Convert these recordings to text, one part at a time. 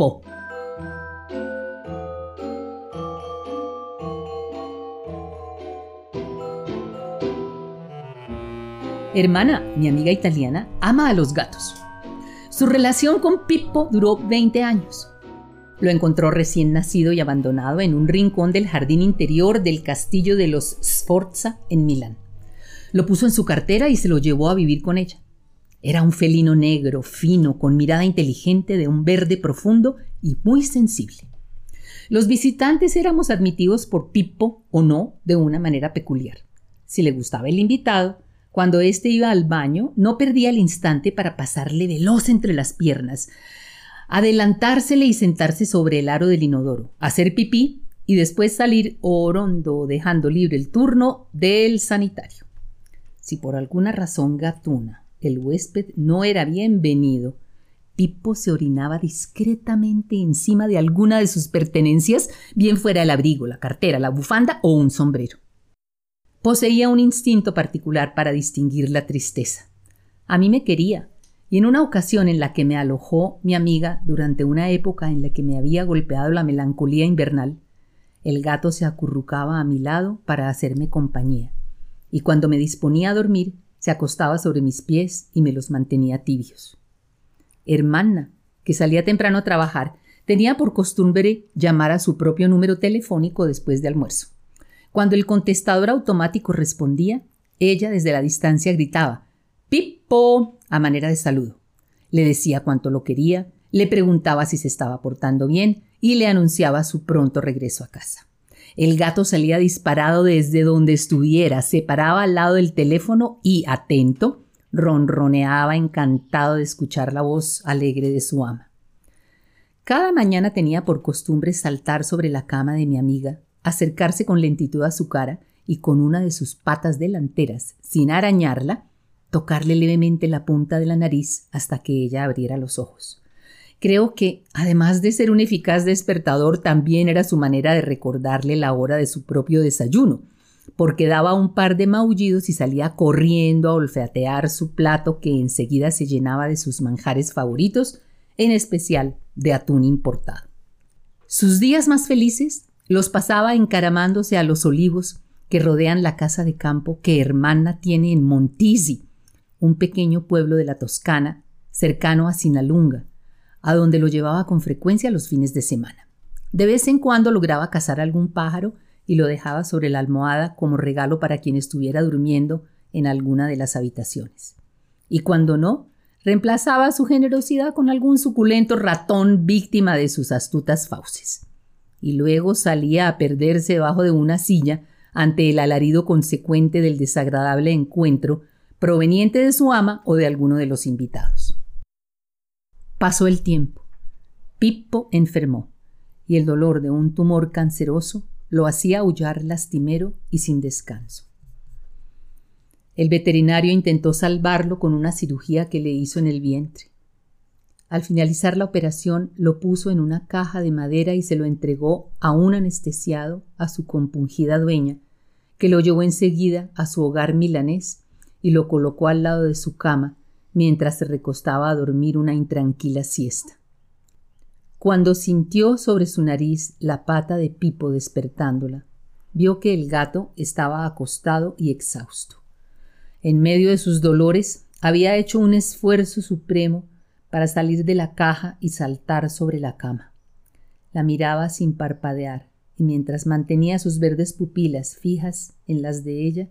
Pippo. Hermana, mi amiga italiana, ama a los gatos. Su relación con Pippo duró 20 años. Lo encontró recién nacido y abandonado en un rincón del jardín interior del castillo de los Sforza en Milán. Lo puso en su cartera y se lo llevó a vivir con ella. Era un felino negro, fino, con mirada inteligente de un verde profundo y muy sensible. Los visitantes éramos admitidos por Pippo o no de una manera peculiar. Si le gustaba el invitado, cuando éste iba al baño, no perdía el instante para pasarle veloz entre las piernas, adelantársele y sentarse sobre el aro del inodoro, hacer pipí y después salir orondo dejando libre el turno del sanitario. Si por alguna razón gatuna el huésped no era bienvenido, Pipo se orinaba discretamente encima de alguna de sus pertenencias, bien fuera el abrigo, la cartera, la bufanda o un sombrero. Poseía un instinto particular para distinguir la tristeza. A mí me quería, y en una ocasión en la que me alojó mi amiga durante una época en la que me había golpeado la melancolía invernal, el gato se acurrucaba a mi lado para hacerme compañía, y cuando me disponía a dormir, se acostaba sobre mis pies y me los mantenía tibios. Hermana, que salía temprano a trabajar, tenía por costumbre llamar a su propio número telefónico después de almuerzo. Cuando el contestador automático respondía, ella desde la distancia gritaba Pipo a manera de saludo. Le decía cuánto lo quería, le preguntaba si se estaba portando bien y le anunciaba su pronto regreso a casa. El gato salía disparado desde donde estuviera, se paraba al lado del teléfono y, atento, ronroneaba encantado de escuchar la voz alegre de su ama. Cada mañana tenía por costumbre saltar sobre la cama de mi amiga, acercarse con lentitud a su cara y con una de sus patas delanteras, sin arañarla, tocarle levemente la punta de la nariz hasta que ella abriera los ojos. Creo que, además de ser un eficaz despertador, también era su manera de recordarle la hora de su propio desayuno, porque daba un par de maullidos y salía corriendo a olfatear su plato que enseguida se llenaba de sus manjares favoritos, en especial de atún importado. Sus días más felices los pasaba encaramándose a los olivos que rodean la casa de campo que Hermana tiene en Montisi, un pequeño pueblo de la Toscana, cercano a Sinalunga, a donde lo llevaba con frecuencia los fines de semana. De vez en cuando lograba cazar algún pájaro y lo dejaba sobre la almohada como regalo para quien estuviera durmiendo en alguna de las habitaciones. Y cuando no, reemplazaba su generosidad con algún suculento ratón víctima de sus astutas fauces y luego salía a perderse debajo de una silla ante el alarido consecuente del desagradable encuentro proveniente de su ama o de alguno de los invitados. Pasó el tiempo. Pippo enfermó, y el dolor de un tumor canceroso lo hacía aullar lastimero y sin descanso. El veterinario intentó salvarlo con una cirugía que le hizo en el vientre. Al finalizar la operación lo puso en una caja de madera y se lo entregó a un anestesiado a su compungida dueña, que lo llevó enseguida a su hogar milanés y lo colocó al lado de su cama mientras se recostaba a dormir una intranquila siesta. Cuando sintió sobre su nariz la pata de Pipo despertándola, vio que el gato estaba acostado y exhausto. En medio de sus dolores había hecho un esfuerzo supremo para salir de la caja y saltar sobre la cama. La miraba sin parpadear y mientras mantenía sus verdes pupilas fijas en las de ella,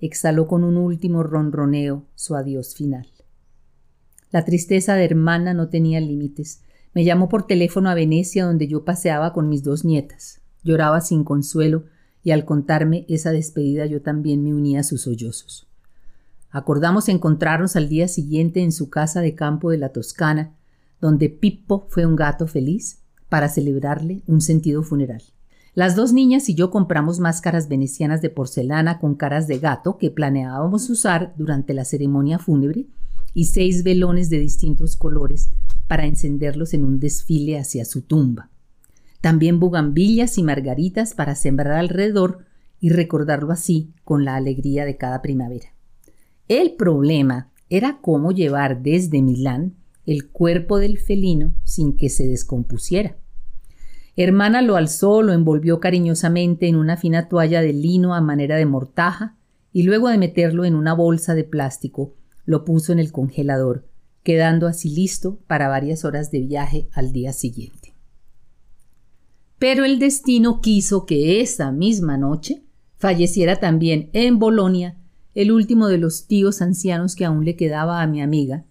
exhaló con un último ronroneo su adiós final. La tristeza de hermana no tenía límites. Me llamó por teléfono a Venecia donde yo paseaba con mis dos nietas. Lloraba sin consuelo y al contarme esa despedida yo también me unía a sus sollozos. Acordamos encontrarnos al día siguiente en su casa de campo de la Toscana, donde Pippo fue un gato feliz, para celebrarle un sentido funeral. Las dos niñas y yo compramos máscaras venecianas de porcelana con caras de gato que planeábamos usar durante la ceremonia fúnebre y seis velones de distintos colores para encenderlos en un desfile hacia su tumba. También bugambillas y margaritas para sembrar alrededor y recordarlo así con la alegría de cada primavera. El problema era cómo llevar desde Milán el cuerpo del felino sin que se descompusiera. Hermana lo alzó, lo envolvió cariñosamente en una fina toalla de lino a manera de mortaja y luego de meterlo en una bolsa de plástico, lo puso en el congelador, quedando así listo para varias horas de viaje al día siguiente. Pero el destino quiso que esa misma noche falleciera también en Bolonia el último de los tíos ancianos que aún le quedaba a mi amiga,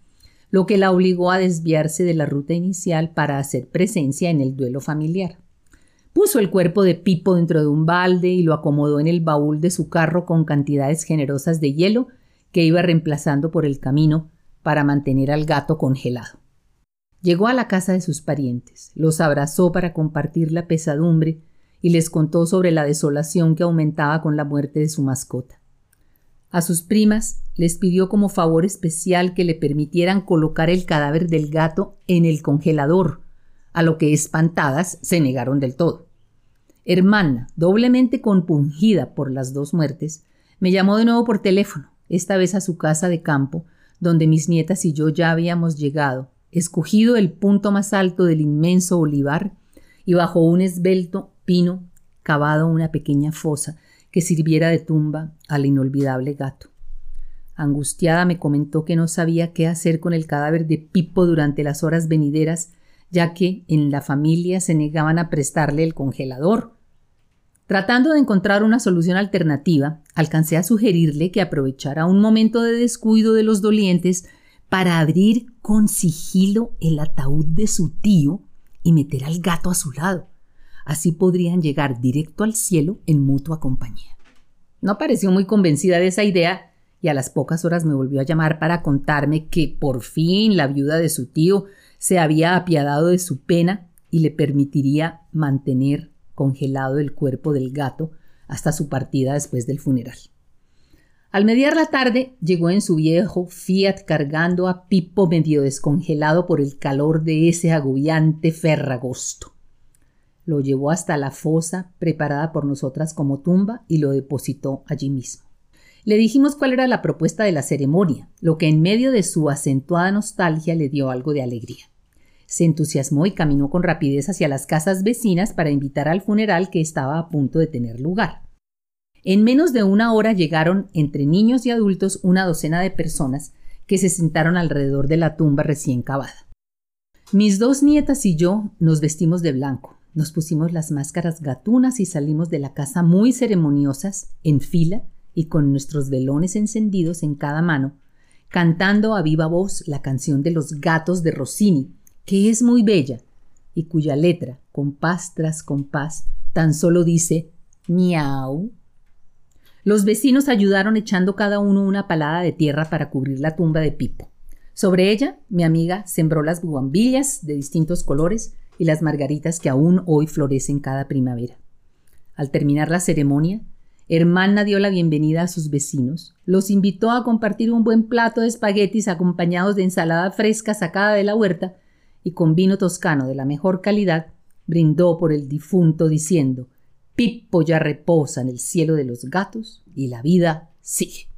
lo que la obligó a desviarse de la ruta inicial para hacer presencia en el duelo familiar. Puso el cuerpo de Pipo dentro de un balde y lo acomodó en el baúl de su carro con cantidades generosas de hielo que iba reemplazando por el camino para mantener al gato congelado. Llegó a la casa de sus parientes, los abrazó para compartir la pesadumbre y les contó sobre la desolación que aumentaba con la muerte de su mascota. A sus primas les pidió como favor especial que le permitieran colocar el cadáver del gato en el congelador, a lo que espantadas se negaron del todo. Hermana, doblemente compungida por las dos muertes, me llamó de nuevo por teléfono, esta vez a su casa de campo, donde mis nietas y yo ya habíamos llegado, escogido el punto más alto del inmenso olivar y bajo un esbelto pino cavado una pequeña fosa que sirviera de tumba al inolvidable gato. Angustiada me comentó que no sabía qué hacer con el cadáver de Pipo durante las horas venideras, ya que en la familia se negaban a prestarle el congelador. Tratando de encontrar una solución alternativa, alcancé a sugerirle que aprovechara un momento de descuido de los dolientes para abrir con sigilo el ataúd de su tío y meter al gato a su lado. Así podrían llegar directo al cielo en mutua compañía. No pareció muy convencida de esa idea y a las pocas horas me volvió a llamar para contarme que por fin la viuda de su tío se había apiadado de su pena y le permitiría mantener congelado el cuerpo del gato hasta su partida después del funeral. Al mediar la tarde llegó en su viejo Fiat cargando a Pipo medio descongelado por el calor de ese agobiante ferragosto. Lo llevó hasta la fosa preparada por nosotras como tumba y lo depositó allí mismo. Le dijimos cuál era la propuesta de la ceremonia, lo que en medio de su acentuada nostalgia le dio algo de alegría. Se entusiasmó y caminó con rapidez hacia las casas vecinas para invitar al funeral que estaba a punto de tener lugar. En menos de una hora llegaron entre niños y adultos una docena de personas que se sentaron alrededor de la tumba recién cavada. Mis dos nietas y yo nos vestimos de blanco, nos pusimos las máscaras gatunas y salimos de la casa muy ceremoniosas, en fila y con nuestros velones encendidos en cada mano, cantando a viva voz la canción de los gatos de Rossini, que es muy bella y cuya letra, compás tras compás, tan solo dice miau. Los vecinos ayudaron echando cada uno una palada de tierra para cubrir la tumba de Pipo. Sobre ella, mi amiga sembró las bugambillas de distintos colores y las margaritas que aún hoy florecen cada primavera. Al terminar la ceremonia, Hermana dio la bienvenida a sus vecinos, los invitó a compartir un buen plato de espaguetis acompañados de ensalada fresca sacada de la huerta y con vino toscano de la mejor calidad, brindó por el difunto diciendo Pipo ya reposa en el cielo de los gatos y la vida sigue.